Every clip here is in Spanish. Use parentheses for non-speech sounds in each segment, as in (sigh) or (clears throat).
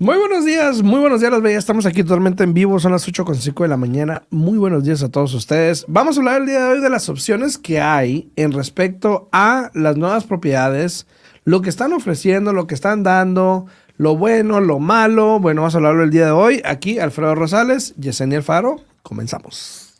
Muy buenos días, muy buenos días, las bellas. Estamos aquí totalmente en vivo, son las 8.5 de la mañana. Muy buenos días a todos ustedes. Vamos a hablar el día de hoy de las opciones que hay en respecto a las nuevas propiedades, lo que están ofreciendo, lo que están dando, lo bueno, lo malo. Bueno, vamos a hablarlo el día de hoy. Aquí, Alfredo Rosales, Yesenia Alfaro. Comenzamos.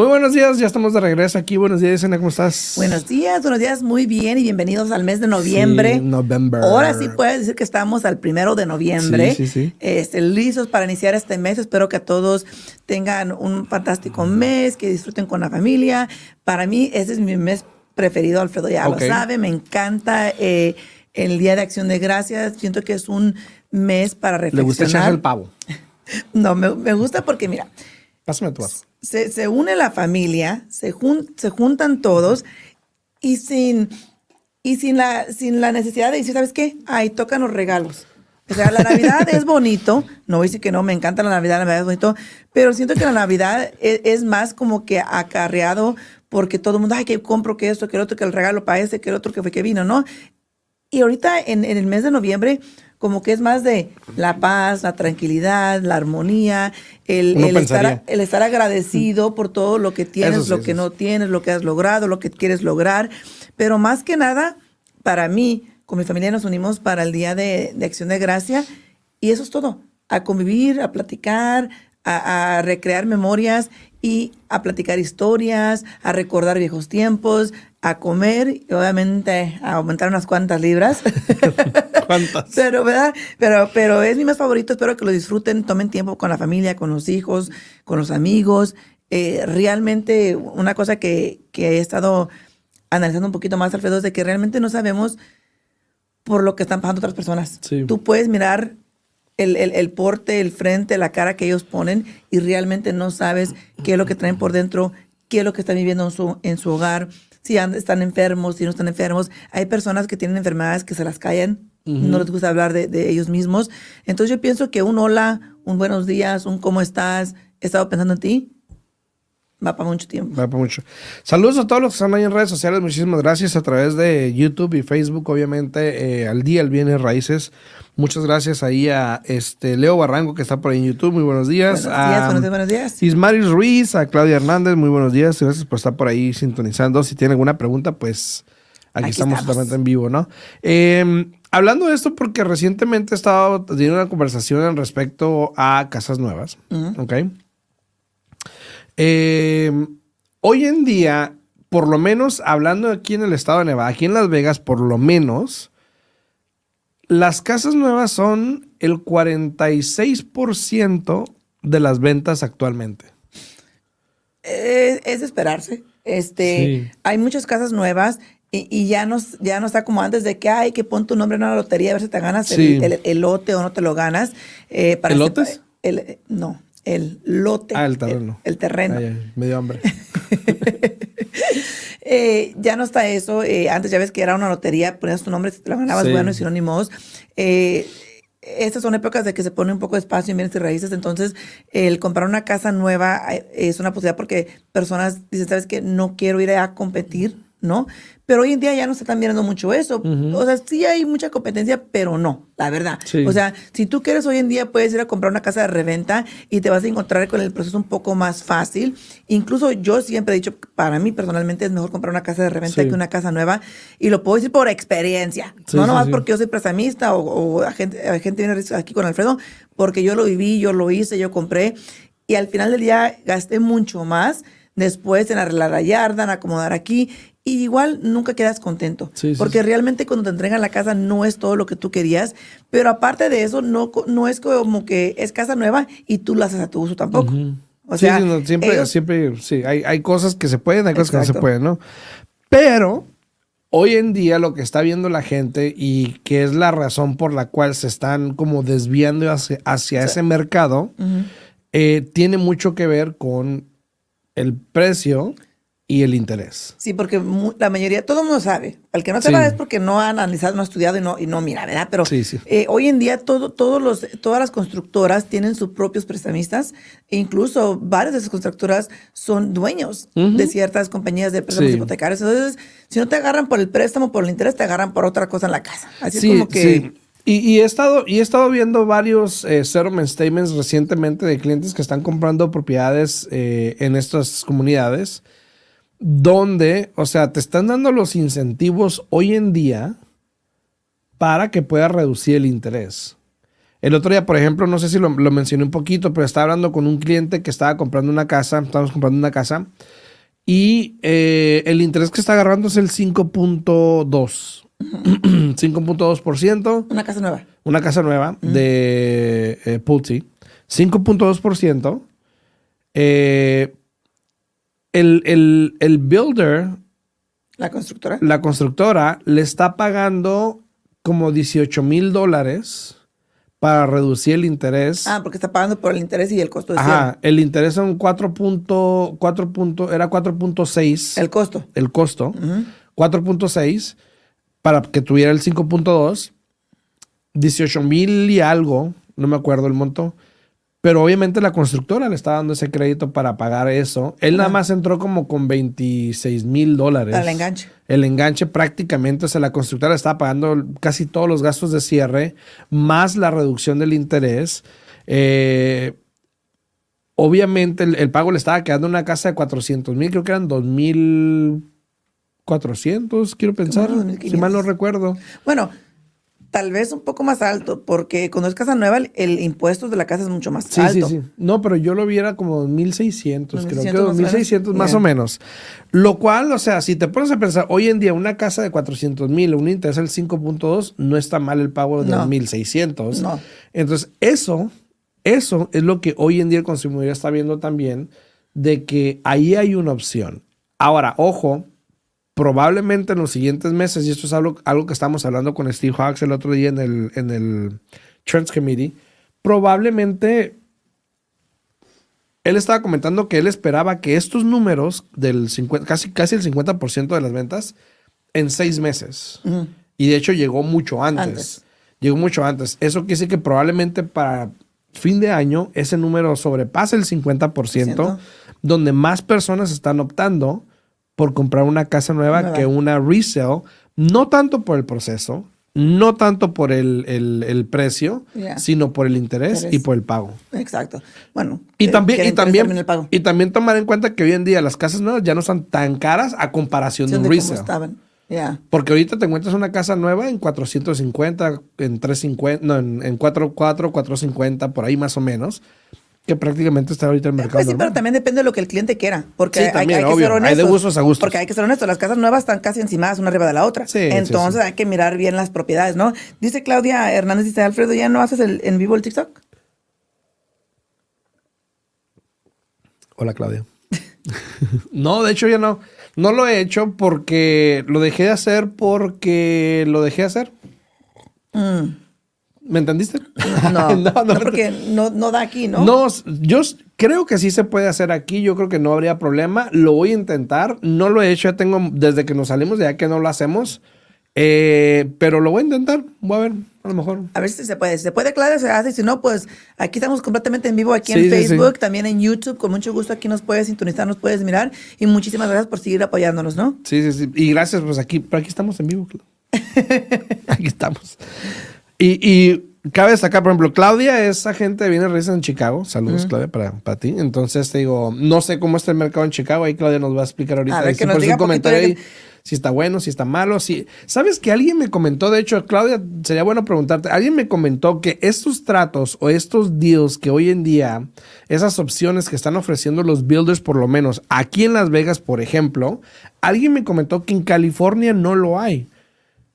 Muy buenos días, ya estamos de regreso aquí. Buenos días, Yesenia, ¿cómo estás? Buenos días, buenos días, muy bien y bienvenidos al mes de noviembre. Sí, November. Ahora sí puedes decir que estamos al primero de noviembre. Sí, sí, sí. Este, listos para iniciar este mes. Espero que todos tengan un fantástico mes, que disfruten con la familia. Para mí, ese es mi mes preferido, Alfredo ya lo sabe. Me encanta eh, el Día de Acción de Gracias. Siento que es un mes para Le reflexionar. gusta echarse el pavo. (laughs) No, me, me gusta porque, mira, Pásame tu vaso. Se, se une la familia, se, jun- se juntan todos y sin, y sin, la, sin la necesidad de decir, ¿sabes qué? Ahí tocan los regalos. O sea, la Navidad es bonito, no voy a decir que no, me encanta la Navidad, la Navidad es bonito, pero siento que la Navidad es, es más como que acarreado porque todo el mundo, ay, que compro, que esto, que el otro, que el regalo para ese, que el otro que fue que vino, ¿no? Y ahorita en, en el mes de noviembre, como que es más de la paz, la tranquilidad, la armonía, el, estar, el estar agradecido por todo lo que tienes, sí, lo que no tienes, lo que has logrado, lo que quieres lograr. Pero más que nada, para mí, con mi familia nos unimos para el Día de, de Acción de Gracia y eso es todo. A convivir, a platicar, a, a recrear memorias y a platicar historias, a recordar viejos tiempos, a comer y obviamente a aumentar unas cuantas libras. (laughs) ¿Cuántas? (laughs) Pero, ¿verdad? Pero, pero es mi más favorito. Espero que lo disfruten, tomen tiempo con la familia, con los hijos, con los amigos. Eh, realmente, una cosa que, que he estado analizando un poquito más, Alfredo, es de que realmente no sabemos por lo que están pasando otras personas. Sí. Tú puedes mirar el, el- el porte, el frente, la cara que ellos ponen y realmente no sabes qué es lo que traen por dentro, qué es lo que están viviendo en su, en su hogar, si están enfermos, si no están enfermos. Hay personas que tienen enfermedades que se las callan, no les gusta hablar de, de ellos mismos. Entonces yo pienso que un hola, un buenos días, un cómo estás, he estado pensando en ti, va para mucho tiempo. Va por mucho. Saludos a todos los que están ahí en redes sociales. Muchísimas gracias a través de YouTube y Facebook, obviamente, eh, al día el Bienes Raíces. Muchas gracias ahí a este Leo Barranco que está por ahí en YouTube. Muy buenos días. Buenos días, A buenos días, buenos días. Ismaris Ruiz, a Claudia Hernández. Muy buenos días. Gracias por estar por ahí sintonizando. Si tienen alguna pregunta, pues aquí, Aquí estamos, totalmente en vivo, ¿no? Eh, hablando de esto, porque recientemente he estado teniendo una conversación en respecto a casas nuevas. ¿Ok? Eh, hoy en día, por lo menos hablando aquí en el estado de Nevada, aquí en Las Vegas, por lo menos, las casas nuevas son el 46% de las ventas actualmente. Eh, es de esperarse. Este, Sí. hay muchas casas nuevas y, y ya no, ya no está como antes de que hay que pon tu nombre en una lotería a ver si te ganas Sí. el, el- el lote o no te lo ganas. Eh, para el- eh, no, el lote. Ah, el terreno. El, el terreno. Ay, ay, me dio hambre. (laughs) Eh, ya no está eso. eh, antes ya ves que era una lotería, ponías tu nombre, te lo ganabas, Sí. bueno, y si no, ni modos. Eh, estas son épocas de que se pone un poco de espacio en bienes y raíces, entonces el comprar una casa nueva eh, es una posibilidad porque personas dicen, ¿sabes qué? No quiero ir a competir, ¿no? Pero hoy en día ya no se están mirando mucho eso. O sea, sí hay mucha competencia, pero no, la verdad. Sí. O sea, si tú quieres hoy en día puedes ir a comprar una casa de reventa y te vas a encontrar con el proceso un poco más fácil. Incluso yo siempre he dicho, para mí personalmente es mejor comprar una casa de reventa Sí. que una casa nueva y lo puedo decir por experiencia. Sí, no nomás porque yo soy prestamista o, o agente, agente viene aquí con Alfredo, porque yo lo viví, yo lo hice, yo compré y al final del día gasté mucho más después en arreglar la yarda, en acomodar aquí. Y igual nunca quedas contento. Sí, sí, porque sí. realmente cuando te entregan la casa no es todo lo que tú querías. Pero aparte de eso, no, no es como que es casa nueva y tú la haces a tu uso tampoco. O Sí, sea, no, siempre, ellos- siempre, sí, hay, hay cosas que se pueden, hay cosas que no se pueden, ¿no? Pero hoy en día lo que está viendo la gente y que es la razón por la cual se están como desviando hacia, hacia ese mercado, eh, tiene mucho que ver con el precio y el interés. Sí, porque la mayoría, todo el mundo sabe. Al que no Sí. sepa es porque no ha analizado, no ha estudiado y no, y no mira, ¿verdad? Pero Sí, sí. eh, hoy en día todo, todos los, todas las constructoras tienen sus propios prestamistas e incluso varias de esas constructoras son dueños de ciertas compañías de préstamos Sí. hipotecarios. Entonces, si no te agarran por el préstamo, por el interés, te agarran por otra cosa en la casa. Así Sí, es como que... sí. Y, y he estado, y he estado viendo varios eh, settlement statements recientemente de clientes que están comprando propiedades eh, en estas comunidades, donde, o sea, te están dando los incentivos hoy en día para que puedas reducir el interés. El otro día, por ejemplo, no sé si lo, lo mencioné un poquito, pero estaba hablando con un cliente que estaba comprando una casa, estábamos comprando una casa, y eh, el interés que está agarrando es el 5.2. 5.2%, (clears throat) Una casa nueva. una casa nueva de eh, Pulte, 5.2%. Eh, el, el, el builder, La constructora. la constructora, le está pagando como 18 mil dólares para reducir el interés. Ah, porque está pagando por el interés y el costo de Ajá, el interés son 4.4 punto, era 4.6 cierre. El costo. el costo, 4.6 para que tuviera el 5.2, 18 mil y algo, no me acuerdo el monto, pero obviamente la constructora le está dando ese crédito para pagar eso. Él nada más entró como con 26 mil dólares. Al enganche. El enganche prácticamente, o sea, la constructora estaba pagando casi todos los gastos de cierre, más la reducción del interés. Eh, obviamente el, el pago le estaba quedando una casa de 400 mil, creo que eran 2.400, quiero pensar, si 2,500. mal no recuerdo. Bueno, tal vez un poco más alto, porque cuando es casa nueva, el, el impuesto de la casa es mucho más Sí, alto. sí, sí. No, pero yo lo viera como 1600, creo que 1600 más o menos. 1600 más Ya. o menos. Lo cual, o sea, si te pones a pensar, hoy en día una casa de 400 mil, un interés del 5.2, no está mal el pago de No. 1600. No. Entonces, eso, eso es lo que hoy en día el consumidor está viendo también, de que ahí hay una opción. Ahora, ojo, probablemente en los siguientes meses, y esto es algo, algo que estamos hablando con Steve Hawks el otro día en el, en el Trends Committee, probablemente él estaba comentando que él esperaba que estos números del 50, casi, casi el 50% de las ventas en seis meses. Y de hecho llegó mucho antes. Antes. Llegó mucho antes. Eso quiere decir que probablemente para fin de año ese número sobrepase el 50%, Ciento. donde más personas están optando por comprar una casa nueva, que una resale, no tanto por el proceso, no tanto por el, el- el precio, sino por el interés, Interés. y por el pago. Exacto. Bueno. Y que- también, y, también, termine el pago. y también tomar en cuenta que hoy en día las casas nuevas ya no están tan caras a comparación de un resale. Porque ahorita te encuentras una casa nueva en 450, en 350, no, en, en 44, 450, por ahí más o menos, que prácticamente está ahorita en el mercado. Pues sí, pero también depende de lo que el cliente quiera. Porque Sí, hay, también, hay que obvio. ser Hay honestos. de gustos a gustos. Porque hay que ser honestos. Las casas nuevas están casi encimadas una arriba de la otra. Sí, Entonces sí. hay que mirar bien las propiedades, ¿no? Dice Claudia Hernández, dice Alfredo, ¿ya no haces el, en vivo el TikTok? Hola, Claudia. (laughs) no, de hecho ya no. No lo he hecho porque lo dejé de hacer porque lo dejé de hacer. ¿Me entendiste? Mm. (laughs) No, no, me- porque no, no da aquí, ¿no? No, yo creo que sí se puede hacer aquí. Yo creo que no habría problema. Lo voy a intentar. No lo he hecho. Ya tengo desde que nos salimos de allá que no lo hacemos. Eh, pero lo voy a intentar. Voy a ver. A lo mejor. A ver si se puede. Si se puede, Claudia, se hace. Si no, pues aquí estamos completamente en vivo, aquí Sí, en sí, sí. Facebook, también en YouTube. Con mucho gusto aquí nos puedes sintonizar, nos puedes mirar. Y muchísimas gracias por seguir apoyándonos, ¿no? Sí, sí, sí. Y gracias, pues aquí, pero aquí estamos en vivo. (laughs) Aquí estamos. Y, y cabe destacar, por ejemplo, Claudia es agente de bienes raíces en Chicago. Saludos, Claudia, para, para ti. Entonces te digo, no sé cómo está el mercado en Chicago. Ahí Claudia nos va a explicar ahorita. A ver, que nos por diga un poquito comentario de ahí, que- si está bueno, si está malo. Si... ¿Sabes que alguien me comentó? De hecho, Claudia, sería bueno preguntarte. Alguien me comentó que estos tratos o estos deals que hoy en día, esas opciones que están ofreciendo los builders, por lo menos aquí en Las Vegas, por ejemplo, alguien me comentó que en California no lo hay.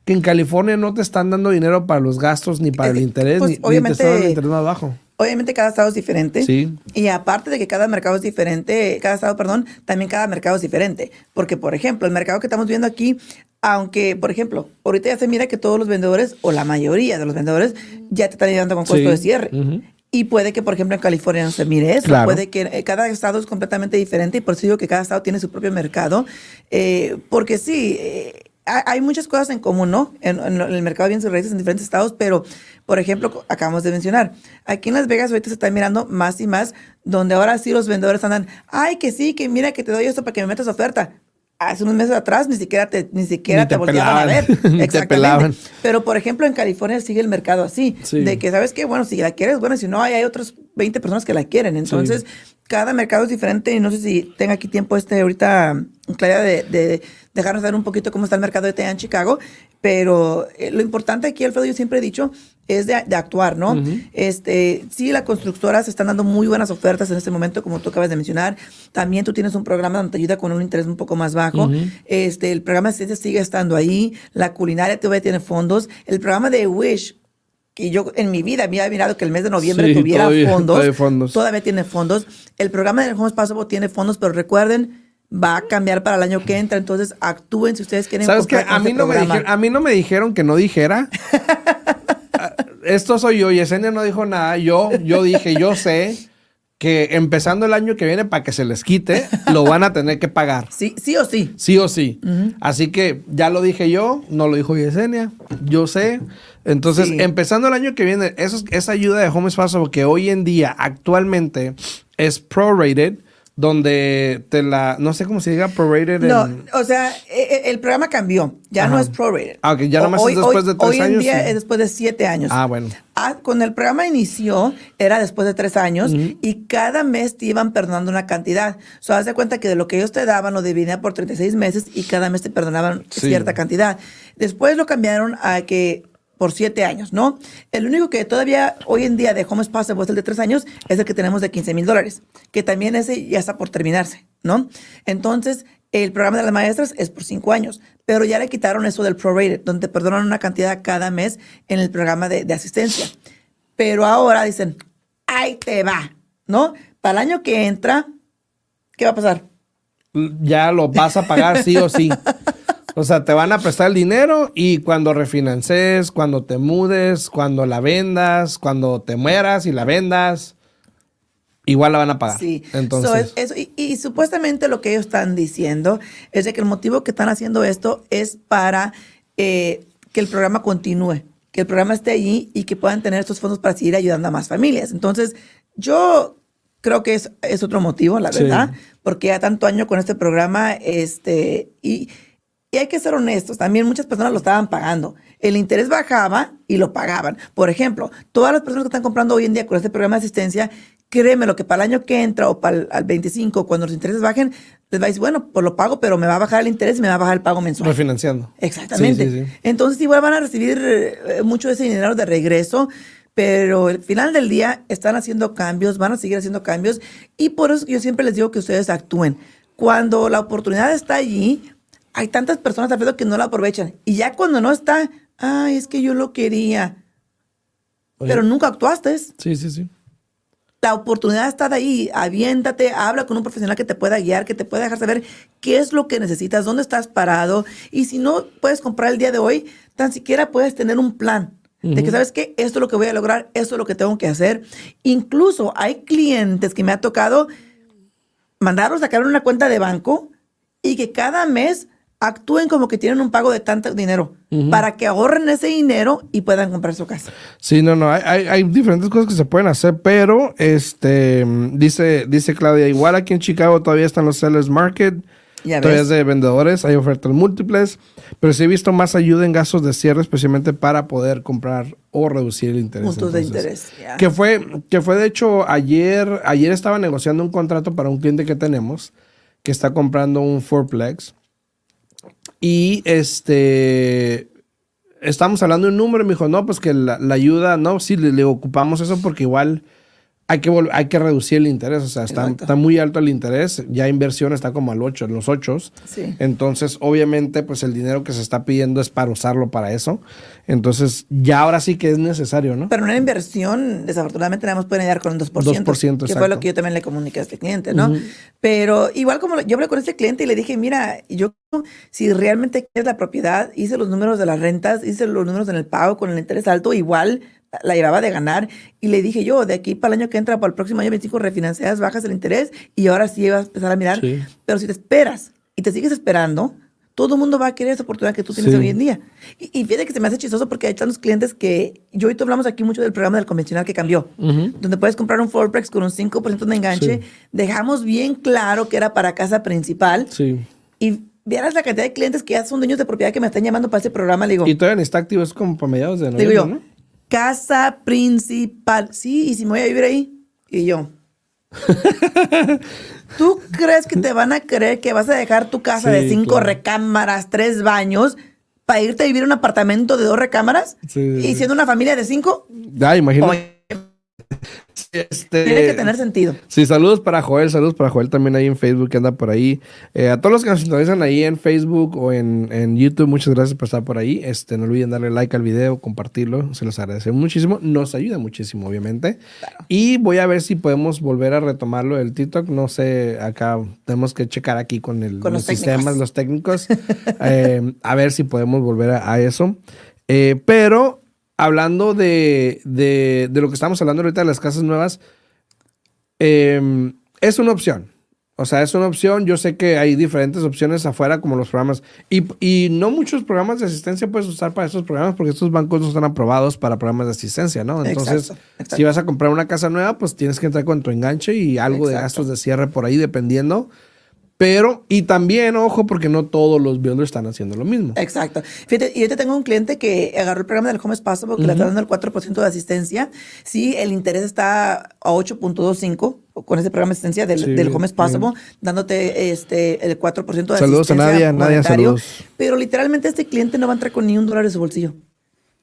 Que en California no te están dando dinero para los gastos, ni para el que, interés, pues, ni, ni te obviamente- están dando el interés más bajo. Obviamente cada estado es diferente. Sí. Y aparte de que cada mercado es diferente, cada estado, perdón, también cada mercado es diferente. Porque, por ejemplo, el mercado que estamos viendo aquí, aunque, por ejemplo, ahorita ya se mira que todos los vendedores, o la mayoría de los vendedores, ya te están ayudando con costo Sí. de cierre. Y puede que, por ejemplo, en California no se mire eso. Claro. Puede que eh, cada estado es completamente diferente y por eso digo que cada estado tiene su propio mercado. Eh, porque sí, eh, hay muchas cosas en común, ¿no? En, en el mercado de bienes y raíces en diferentes estados, pero, por ejemplo, acabamos de mencionar, aquí en Las Vegas ahorita se está mirando más y más, donde ahora sí los vendedores andan, ay, que sí, que mira, que te doy esto para que me metas oferta. Hace unos meses atrás ni siquiera te, ni siquiera Ni te, te volteaban a ver. (laughs) te Exactamente. pelaban. Pero, por ejemplo, en California sigue el mercado así, Sí. de que, ¿sabes qué? Bueno, si la quieres, bueno, si no, hay, hay otras 20 personas que la quieren. Entonces, cada mercado es diferente y no sé si tenga aquí tiempo este ahorita, Claudia, de, de dejarnos ver un poquito cómo está el mercado de TEA en Chicago, pero eh, lo importante aquí, Alfredo, yo siempre he dicho, es de, de actuar, ¿no? este, sí, las constructoras están dando muy buenas ofertas en este momento, como tú acabas de mencionar. También tú tienes un programa donde te ayuda con un interés un poco más bajo. este, el programa de asistencia sigue estando ahí. La culinaria todavía tiene fondos. El programa de Wish, que yo en mi vida había mirado que el mes de noviembre Sí, tuviera todavía- (laughs) fondos, todavía hay fondos. todavía tiene fondos. El programa de Homes Possible tiene fondos, pero recuerden, va a cambiar para el año que entra, entonces actúen si ustedes quieren ¿Sabes qué? A mí, ese no me dijeron, a mí no me dijeron que no dijera. (laughs) Esto soy yo. Yesenia no dijo nada. Yo, yo dije, yo sé que empezando el año que viene, para que se les quite, lo van a tener que pagar. Sí, sí o sí. Sí o sí. Así que ya lo dije yo, no lo dijo Yesenia. Yo sé. Entonces, Sí. empezando el año que viene, eso, esa ayuda de Home Possible que hoy en día actualmente es prorated, donde te la, no sé cómo se diga prorated No, en... o sea, e- e- el programa cambió. Ya Ajá. no es prorated. Ah, ok, ya nomás Hoy- es después hoy- de tres hoy en años, día sí. es después de siete años. Ah, bueno. Ah, cuando el programa inició, era después de tres años y cada mes te iban perdonando una cantidad. O sea, haz de cuenta que de lo que ellos te daban lo dividían por 36 meses y cada mes te perdonaban Sí. cierta cantidad. Después lo cambiaron a que por siete años, ¿no? El único que todavía hoy en día de Home Possible es el de tres años, es el que tenemos de 15 mil dólares, que también ese ya está por terminarse, ¿no? Entonces, el programa de las maestras es por cinco años, pero ya le quitaron eso del prorated, donde perdonan una cantidad cada mes en el programa de, de asistencia. Pero ahora dicen, ahí te va, ¿no? Para el año que entra, ¿qué va a pasar? ya lo vas a pagar sí o sí. (laughs) O sea, te van a prestar el dinero y cuando refinances, cuando te mudes, cuando la vendas, cuando te mueras y la vendas, igual la van a pagar. Sí, Entonces, So, es- eso- y, y supuestamente lo que ellos están diciendo es de que el motivo que están haciendo esto es para eh, que el programa continúe, que el programa esté allí y que puedan tener estos fondos para seguir ayudando a más familias. Entonces, yo creo que es, es otro motivo, la Sí. verdad, porque ya tanto año con este programa, este, y, y hay que ser honestos, también muchas personas lo estaban pagando. El interés bajaba y lo pagaban. Por ejemplo, todas las personas que están comprando hoy en día con este programa de asistencia, créeme lo que para el año que entra o para el al 25, cuando los intereses bajen, les va a decir, bueno, pues lo pago, pero me va a bajar el interés y me va a bajar el pago mensual. refinanciando. Exactamente. Sí, sí, sí. Entonces igual van a recibir eh, mucho de ese dinero de regreso, pero al final del día están haciendo cambios, van a seguir haciendo cambios y por eso yo siempre les digo que ustedes actúen. Cuando la oportunidad está allí, hay tantas personas Alfredo, que no la aprovechan y ya cuando no está, ay, es que yo lo quería, Oye. pero nunca actuaste. Sí, sí, sí. La oportunidad está de ahí, aviéntate, habla con un profesional que te pueda guiar, que te pueda dejar saber qué es lo que necesitas, dónde estás parado. Y si no puedes comprar el día de hoy, tan siquiera puedes tener un plan. De que sabes que esto es lo que voy a lograr, esto es lo que tengo que hacer. Incluso hay clientes que me ha tocado mandarlos a sacar una cuenta de banco y que cada mes actúen como que tienen un pago de tanto dinero para que ahorren ese dinero y puedan comprar su casa. Sí, no, no, hay, hay, hay diferentes cosas que se pueden hacer, pero este mm, dice, dice Claudia, igual aquí en Chicago todavía están los sellers market, Ya todavía ves. es de vendedores, hay ofertas múltiples, pero sí he visto más ayuda en gastos de cierre, especialmente para poder comprar o reducir el interés. Puntos de interés. ya. Que fue, que fue de hecho ayer, ayer estaba negociando un contrato para un cliente que tenemos que está comprando un fourplex y este estamos hablando de un número y me dijo, no, pues que la, ayuda, no, sí, le ocupamos eso porque igual hay que, hay que reducir el interés, o sea, está, muy alto el interés, ya inversión está como al 8, los 8. Sí. Entonces, obviamente, pues el dinero que se está pidiendo es para usarlo para eso. Entonces, ya ahora sí que es necesario, ¿no? Pero una inversión, desafortunadamente, nada más pueden ayudar con un 2%. 2%, que fue exacto. lo que yo también le comuniqué a este cliente, ¿no? Pero igual como yo hablé con este cliente y le dije, mira, yo si realmente quieres la propiedad, hice los números de las rentas, hice los números en el pago con el interés alto, igual la llevaba de ganar y le dije yo, de aquí para el año que entra, para el próximo año 25, refinancias, bajas el interés y ahora sí vas a empezar a mirar. Sí. Pero si te esperas y te sigues esperando, todo el mundo va a querer esa oportunidad que tú tienes Sí. hoy en día. Y, y fíjate que se me hace chistoso porque hay tantos clientes que yo y tú hablamos aquí mucho del programa del convencional que cambió, donde puedes comprar un Forex con un 5% de enganche. Sí. Dejamos bien claro que era para casa principal Sí. y vieras la cantidad de clientes que ya son dueños de propiedad que me están llamando para ese programa. Le digo, Y todavía está activo, es como para mediados de digo noviembre, yo, ¿no? Casa principal. Sí, y si me voy a vivir ahí. Y yo. (laughs) ¿Tú crees que te van a creer que vas a dejar tu casa Sí, de cinco claro. recámaras, tres baños, para irte a vivir en un apartamento de dos recámaras? Sí, sí, y siendo una familia de cinco, Ya, imagino. (laughs) Este, tiene que tener sentido. Sí, saludos para Joel, saludos para Joel también ahí en Facebook que anda por ahí. Eh, a todos los que nos sintonizan ahí en Facebook o en, en YouTube, muchas gracias por estar por ahí. Este, no olviden darle like al video, compartirlo, se los agradecemos muchísimo. Nos ayuda muchísimo, obviamente. Y voy a ver si podemos volver a retomarlo el TikTok. No sé, acá tenemos que checar aquí con, el, Con los, los sistemas, los técnicos, (laughs) eh, a ver si podemos volver a, a eso. Eh, pero hablando de, de, de lo que estamos hablando ahorita de las casas nuevas, eh, es una opción. O sea, es una opción. Yo sé que hay diferentes opciones afuera, como los programas. Y, y no muchos programas de asistencia puedes usar para estos programas porque estos bancos no están aprobados para programas de asistencia, ¿no? Entonces, Exacto, exacto. si vas a comprar una casa nueva, pues tienes que entrar con tu enganche y algo de gastos de cierre por ahí, dependiendo. Pero, y también, ojo, porque no todos los builders están haciendo lo mismo. Exacto. Fíjate, y yo te tengo un cliente que agarró el programa del Home Espacio porque le está dando el 4% de asistencia. Sí, el interés está a 8.25 con ese programa de asistencia del, Sí, del Home bien. dándote este, el 4% de Saludos a asistencia. Nadia, Nadia, monetario. saludos. Pero literalmente este cliente no va a entrar con ni un dólar de su bolsillo.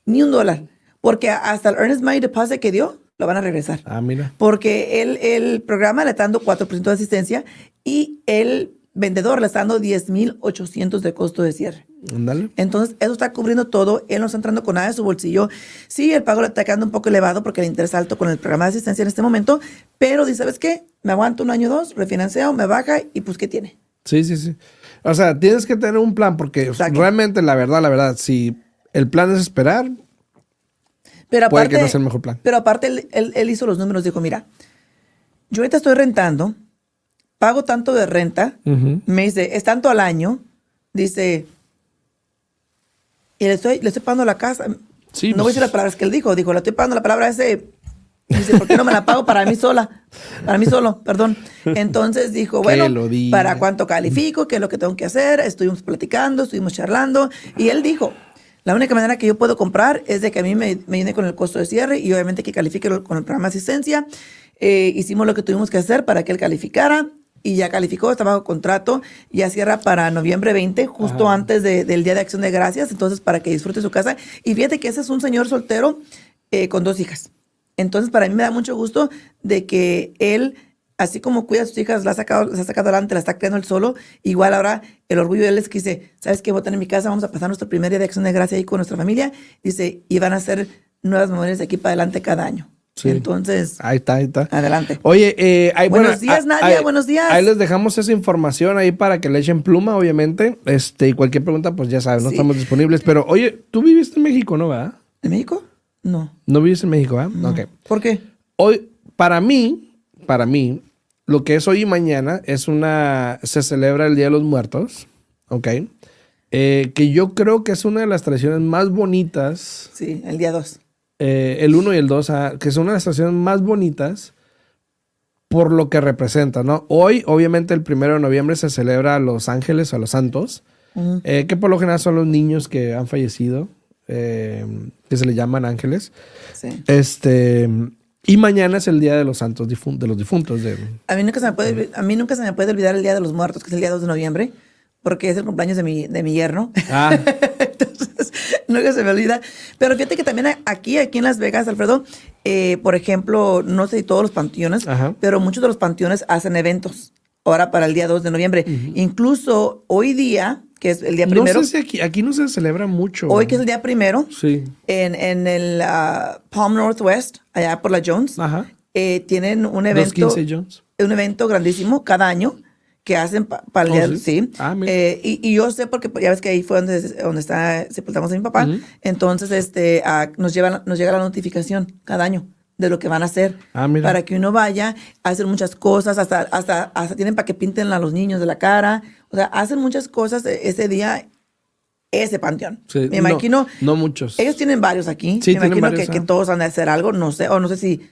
Ni un dólar. Porque hasta el Earnest Money Deposit que dio, lo van a regresar. Ah, mira. Porque el, el programa le está dando 4% de asistencia y el vendedor le está dando 10,800 de costo de cierre. Ándale. Entonces, eso está cubriendo todo. Él no está entrando con nada de su bolsillo. Sí, el pago le está quedando un poco elevado porque el interés alto con el programa de asistencia en este momento. Pero dice, ¿sabes qué? Me aguanto un año o dos, refinanceo, me baja y pues, ¿qué tiene? Sí, sí, sí. O sea, tienes que tener un plan porque Exacto. realmente, la verdad, la verdad, si el plan es esperar, Pero Puede aparte, que no sea el mejor plan. Pero aparte, él, él- él hizo los números. Dijo, mira, yo ahorita estoy rentando, pago tanto de renta, me dice, es tanto al año, dice, y le estoy, le estoy pagando la casa. Sí, no voy a pues. decir las palabras que él dijo, dijo, le estoy pagando la palabra ese. Dice, ¿por qué no me la pago para mí sola? Para mí solo, perdón. Entonces dijo, (laughs) bueno. ¿para cuánto califico? ¿Qué es lo que tengo que hacer? Estuvimos platicando, estuvimos charlando. Y él dijo, la única manera que yo puedo comprar es de que a mí me, me viene con el costo de cierre y obviamente que califique con el programa de asistencia. Eh, hicimos lo que tuvimos que hacer para que él calificara y ya calificó, está bajo contrato, ya cierra para noviembre 20, justo Ajá. antes de- del Día de Acción de Gracias, entonces para que disfrute su casa. Y fíjate que ese es un señor soltero eh, con dos hijas. Entonces para mí me da mucho gusto de que él, así como cuida a sus hijas, las ha sacado, las ha sacado adelante, la está creando él solo, igual ahora el orgullo de él es que dice, ¿sabes qué? Voy a tener mi casa, vamos a pasar nuestro primer Día de Acción de Gracias ahí con nuestra familia. Dice, y van a hacer nuevas memorias de aquí para adelante cada año. Sí. Entonces, Ahí está, ahí está. adelante. Oye, eh, Buenos bueno, días, ah, Nadia, ahí- buenos días. Ahí les dejamos esa información ahí para que le echen pluma, obviamente. Este, y cualquier pregunta, pues ya saben, no Sí. estamos disponibles. Pero, oye, tú viviste en México, ¿no, verdad? ¿En México? No. No vives en México, ¿verdad? Ok. ¿Por qué? Hoy, para mí, para mí, lo que es hoy y mañana es una. Se celebra el Día de los Muertos, ¿ok? Eh, que yo creo que es una de las tradiciones más bonitas Sí, el día 2. eh, el 1 y el 2, ah, que son una de las estaciones más bonitas por lo que representa, ¿no? Hoy, obviamente, el primero de noviembre se celebra a los ángeles, a los santos, eh, que por lo general son los niños que han fallecido, que se le llaman ángeles. Sí. Este, y mañana es el día de los santos, difun- de los difuntos. De, A mí, nunca se me puede, a mí nunca se me puede olvidar el Día de los Muertos, que es el día 2 de noviembre, porque es el cumpleaños de mi, de mi yerno. ah, (laughs) Entonces, nunca se me olvida. Pero fíjate que también aquí, aquí en Las Vegas, Alfredo, eh, por ejemplo, no sé si todos los panteones, Ajá. pero muchos de los panteones hacen eventos ahora para el día 2 de noviembre. Incluso hoy día, que es el día no primero, sé si aquí, aquí no se celebra mucho. hoy que es el día primero, Sí. en, en el ah, Palm Northwest, allá por la Jones, Ajá. eh, tienen un evento. 215 Jones. un evento grandísimo cada año que hacen para el Oh, día, ¿sí? sí. Ah, mira. Eh, y, y yo sé porque ya ves que ahí fue donde, donde está, sepultamos a mi papá. Entonces, este, ah, nos, lleva, nos llega la notificación cada año de lo que van a hacer. Ah, mira. Para que uno vaya a hacer muchas cosas, hasta, hasta, hasta tienen para que pinten a los niños de la cara. O sea, hacen muchas cosas e- ese día, ese panteón. Sí, Me no, imagino. No, muchos. Ellos tienen varios aquí. Sí, Me imagino varios, que, que ah. todos han de hacer algo, no sé, o no sé si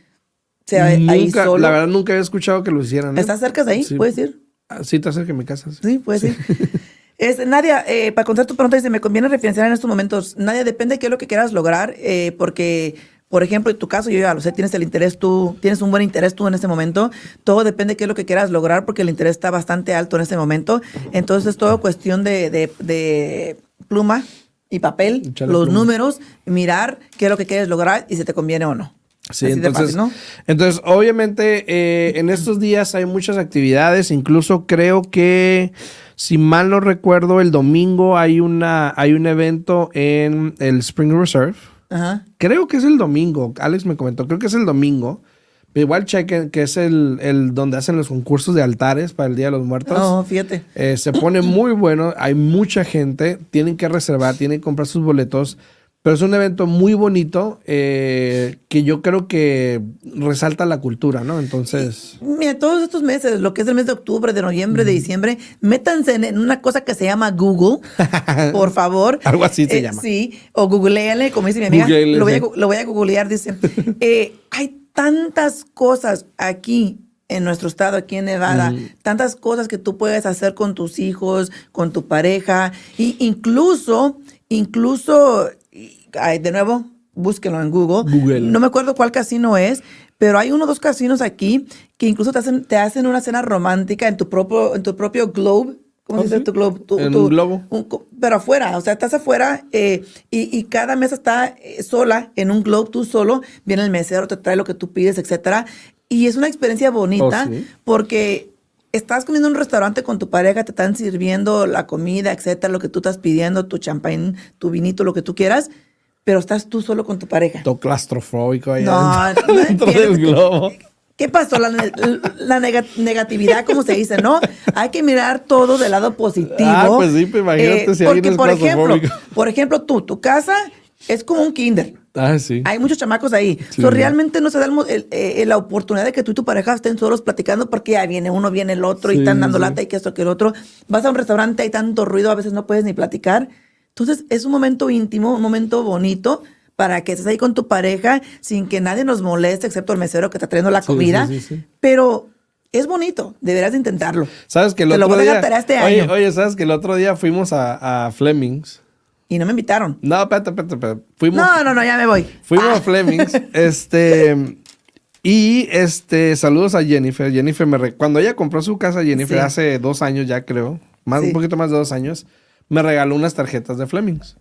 sea ahí Nunca, solo. la verdad, nunca había escuchado que lo hicieran. ¿eh? ¿Estás cerca de ahí? Sí. ¿Puedes ir? Ah, Sí, está cerca de mi casa. sí. Sí, puede ser. (laughs) Es, Nadia, eh, para contestar tu pregunta, dice, me conviene referenciar en estos momentos. Nadia, depende de qué es lo que quieras lograr, eh, porque, por ejemplo, en tu caso, yo ya lo sé, tienes el interés tú, tienes un buen interés tú en este momento. Todo depende de qué es lo que quieras lograr, porque el interés está bastante alto en este momento. Entonces, es todo cuestión de, de- de pluma y papel, Echarle los pluma. números, mirar qué es lo que quieres lograr y si te conviene o no. Sí, Así entonces, fácil, ¿no? entonces, obviamente, eh, en estos días hay muchas actividades. Incluso creo que, si mal no recuerdo, el domingo hay una, hay un evento en el Spring Reserve. Ajá. Creo que es el domingo. Alex me comentó, creo que es el domingo. Pero igual chequen que es el, el donde hacen los concursos de altares para el Día de los Muertos. No, fíjate. Eh, se pone muy bueno, hay mucha gente, tienen que reservar, tienen que comprar sus boletos, pero es un evento muy bonito eh, que yo creo que resalta la cultura, ¿no? Entonces, Mira, todos estos meses, lo que es el mes de octubre, de noviembre, de diciembre, métanse en, una cosa que se llama Google, (laughs) por favor. Algo así se Eh, llama. Sí, o googleale, como dice mi amiga. Googleale, lo, voy a, lo voy a googlear, dice. (laughs) Eh, hay tantas cosas aquí en nuestro estado, aquí en Nevada, tantas cosas que tú puedes hacer con tus hijos, con tu pareja, y incluso, incluso, ay, de nuevo, búsquenlo en Google. Google. No me acuerdo cuál casino es, pero hay uno o dos casinos aquí que incluso te hacen, te hacen una cena romántica en tu propio, en tu propio globe. ¿Cómo ¿Oh, se dice sí? tu globe? Tu- En tu- un globo. un pero afuera, o sea, estás afuera eh, y, y cada mesa está eh, sola, en un globe, tú solo, viene el mesero, te trae lo que tú pides, etcétera. Y es una experiencia bonita Oh, sí. porque estás comiendo en un restaurante con tu pareja, te están sirviendo la comida, etcétera, lo que tú estás pidiendo, tu champán, tu vinito, lo que tú quieras, pero estás tú solo con tu pareja. todo claustrofóbico ahí No, adentro, no (laughs) dentro del globo. ¿Qué pasó? La, ne- la nega- negatividad, como se dice, ¿no? Hay que mirar todo del lado positivo. Eh, Ah, pues sí, pues imagínate si alguien porque, es por ejemplo, por ejemplo, tú, tu casa es como un kinder. Ah, sí. Hay muchos chamacos ahí. Sí. So, realmente no se da el el- eh, la oportunidad de que tú y tu pareja estén solos platicando porque ya viene uno, viene el otro y están dando sí. lata y que esto, que el otro. Vas a un restaurante, hay tanto ruido, a veces no puedes ni platicar. Entonces, es un momento íntimo, un momento bonito para que estés ahí con tu pareja sin que nadie nos moleste, excepto el mesero que está trayendo la comida. sí, sí, sí. Pero es bonito, deberás de intentarlo. ¿Sabes que el Te lo otro día... tarea este oye, año. oye, ¿sabes que el otro día fuimos a, a Fleming's? Y no me invitaron. No, espérate, espérate, espérate. Fuimos, No, no, no, ya me voy. Fuimos Ah. a Fleming's, (laughs) este, y este, saludos a Jennifer. Jennifer me re- cuando ella compró su casa, Jennifer, hace dos años ya creo, más, un poquito más de dos años, me regaló unas tarjetas de Fleming's.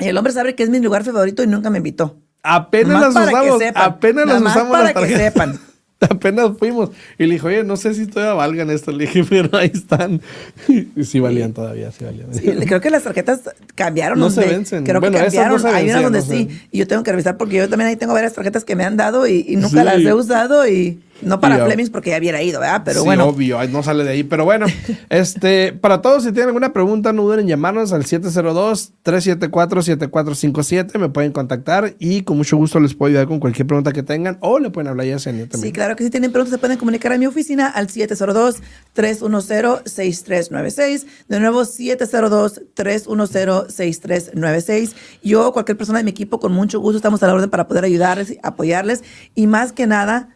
Y el hombre sabe que es mi lugar favorito y nunca me invitó. Apenas Nomás las usamos, sepan. apenas las usamos para las que tarjetas. sepan. (laughs) Apenas fuimos. Y le dije, oye, no sé si todavía valgan esto. (laughs) Le dije, pero ahí están. (laughs) Y sí valían todavía, sí valían. Sí, creo que las tarjetas cambiaron. No se vencen. Creo Bueno, que no cambiaron. se Hay unas donde no sí. Y yo tengo que revisar porque yo también ahí tengo varias tarjetas que me han dado y, y nunca Sí. las he usado y no para yo- Flemings porque ya hubiera ido, ¿verdad? Pero sí, bueno. obvio, no sale de ahí. Pero bueno, (laughs) este, para todos, si tienen alguna pregunta, no duden en llamarnos al 702-374-7457. Me pueden contactar y con mucho gusto les puedo ayudar con cualquier pregunta que tengan o le pueden hablar a Yesenia también. Sí, claro que si tienen preguntas se pueden comunicar a mi oficina al 702-310-6396. De nuevo, 702-310-6396. Yo, cualquier persona de mi equipo, con mucho gusto estamos a la orden para poder ayudarles, apoyarles y más que nada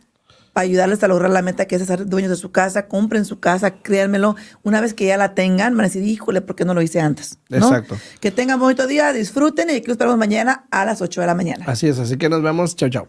para ayudarles a lograr la meta que es ser dueños de su casa, compren su casa, créanmelo, una vez que ya la tengan, van a decir, híjole, ¿por qué no lo hice antes? ¿No? Exacto. Que tengan bonito día, disfruten y aquí los esperamos mañana a las 8 de la mañana. Así es, así que nos vemos. Chao, chao.